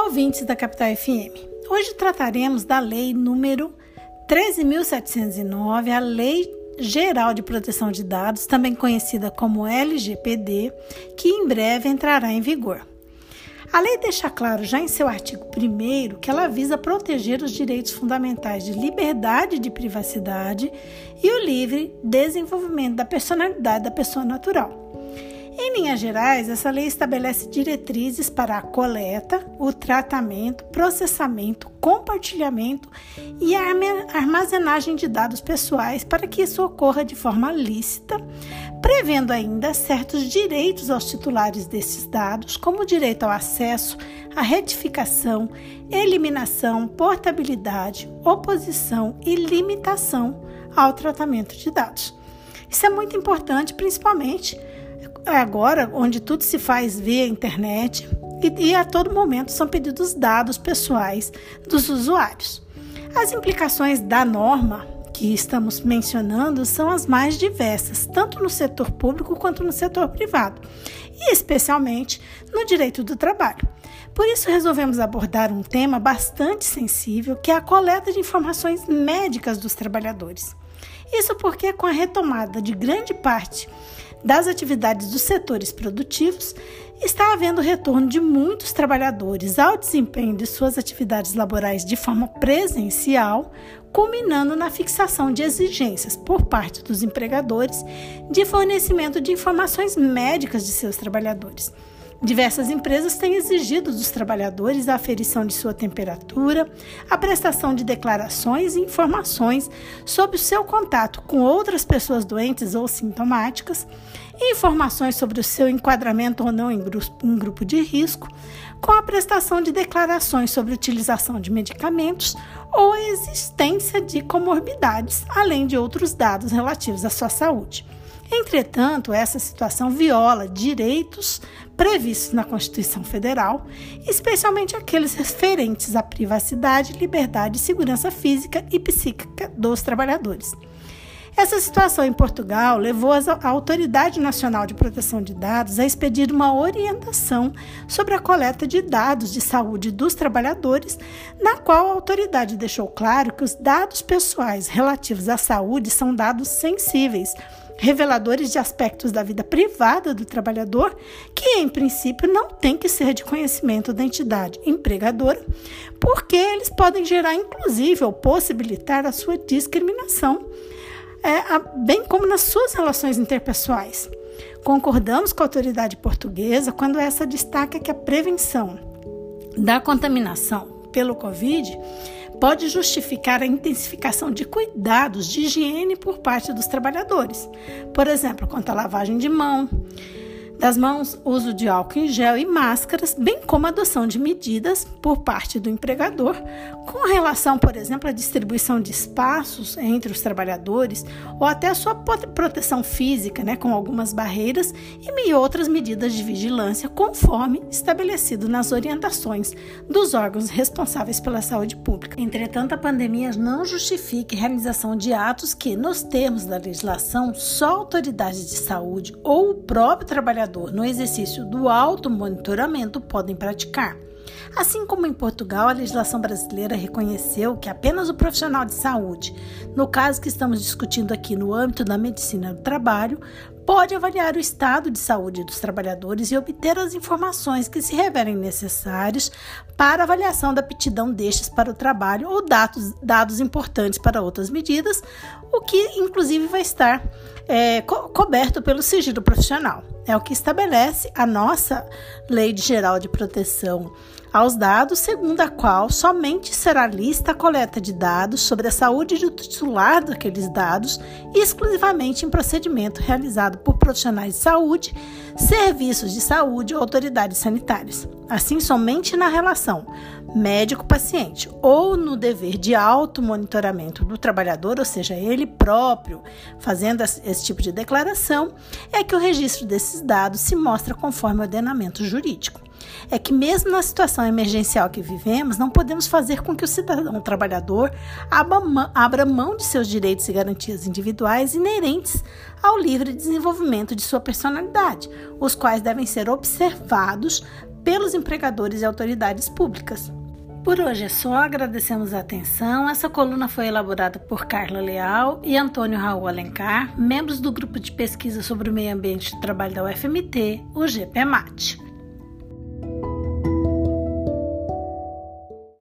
Olá, ouvintes da Capital FM. Hoje trataremos da lei número 13.709, a Lei Geral de Proteção de Dados, também conhecida como LGPD, que em breve entrará em vigor. A lei deixa claro já em seu artigo 1 que ela visa proteger os direitos fundamentais de liberdade de privacidade e o livre desenvolvimento da personalidade da pessoa natural. Em linhas gerais, essa lei estabelece diretrizes para a coleta, o tratamento, processamento, compartilhamento e a armazenagem de dados pessoais para que isso ocorra de forma lícita, prevendo ainda certos direitos aos titulares desses dados, como o direito ao acesso, à retificação, eliminação, portabilidade, oposição e limitação ao tratamento de dados. Isso é muito importante, principalmente agora onde tudo se faz via internet e, e a todo momento são pedidos dados pessoais dos usuários. As implicações da norma que estamos mencionando são as mais diversas, tanto no setor público quanto no setor privado, e especialmente no direito do trabalho. Por isso, resolvemos abordar um tema bastante sensível, que é a coleta de informações médicas dos trabalhadores. Isso porque, com a retomada de grande parte das atividades dos setores produtivos, está havendo retorno de muitos trabalhadores ao desempenho de suas atividades laborais de forma presencial, culminando na fixação de exigências por parte dos empregadores de fornecimento de informações médicas de seus trabalhadores. Diversas empresas têm exigido dos trabalhadores a aferição de sua temperatura, a prestação de declarações e informações sobre o seu contato com outras pessoas doentes ou sintomáticas, informações sobre o seu enquadramento ou não em grupo de risco, com a prestação de declarações sobre utilização de medicamentos ou a existência de comorbidades, além de outros dados relativos à sua saúde. Entretanto, essa situação viola direitos previstos na Constituição Federal, especialmente aqueles referentes à privacidade, liberdade e segurança física e psíquica dos trabalhadores. Essa situação em Portugal levou a Autoridade Nacional de Proteção de Dados a expedir uma orientação sobre a coleta de dados de saúde dos trabalhadores, na qual a autoridade deixou claro que os dados pessoais relativos à saúde são dados sensíveis reveladores de aspectos da vida privada do trabalhador, que em princípio não tem que ser de conhecimento da entidade empregadora, porque eles podem gerar, inclusive, ou possibilitar a sua discriminação, é, bem como nas suas relações interpessoais. Concordamos com a autoridade portuguesa quando essa destaca que a prevenção da contaminação pelo Covid pode justificar a intensificação de cuidados de higiene por parte dos trabalhadores, por exemplo, quanto à lavagem de mão, das mãos, uso de álcool em gel e máscaras, bem como adoção de medidas por parte do empregador com relação, por exemplo, à distribuição de espaços entre os trabalhadores ou até a sua proteção física, né, com algumas barreiras e outras medidas de vigilância conforme estabelecido nas orientações dos órgãos responsáveis pela saúde pública. Entretanto, a pandemia não justifica a realização de atos que, nos termos da legislação, só a autoridade de saúde ou o próprio trabalhador no exercício do automonitoramento podem praticar. Assim como em Portugal, a legislação brasileira reconheceu que apenas o profissional de saúde, no caso que estamos discutindo aqui no âmbito da medicina do trabalho, pode avaliar o estado de saúde dos trabalhadores e obter as informações que se revelem necessários para avaliação da aptidão destes para o trabalho ou dados, dados importantes para outras medidas, o que inclusive vai estar é, co coberto pelo sigilo profissional. É o que estabelece a nossa Lei Geral de Proteção aos dados, segundo a qual somente será lista a coleta de dados sobre a saúde do titular daqueles dados, exclusivamente em procedimento realizado por profissionais de saúde, serviços de saúde ou autoridades sanitárias. Assim, somente na relação médico-paciente ou no dever de auto-monitoramento do trabalhador, ou seja, ele próprio fazendo esse tipo de declaração, é que o registro desses dados se mostra conforme o ordenamento jurídico é que, mesmo na situação emergencial que vivemos, não podemos fazer com que o cidadão trabalhador abra mão de seus direitos e garantias individuais inerentes ao livre desenvolvimento de sua personalidade, os quais devem ser observados pelos empregadores e autoridades públicas. Por hoje é só, agradecemos a atenção. Essa coluna foi elaborada por Carla Leal e Antônio Raul Alencar, membros do grupo de pesquisa sobre o meio ambiente e trabalho da UFMT, o GPMAT.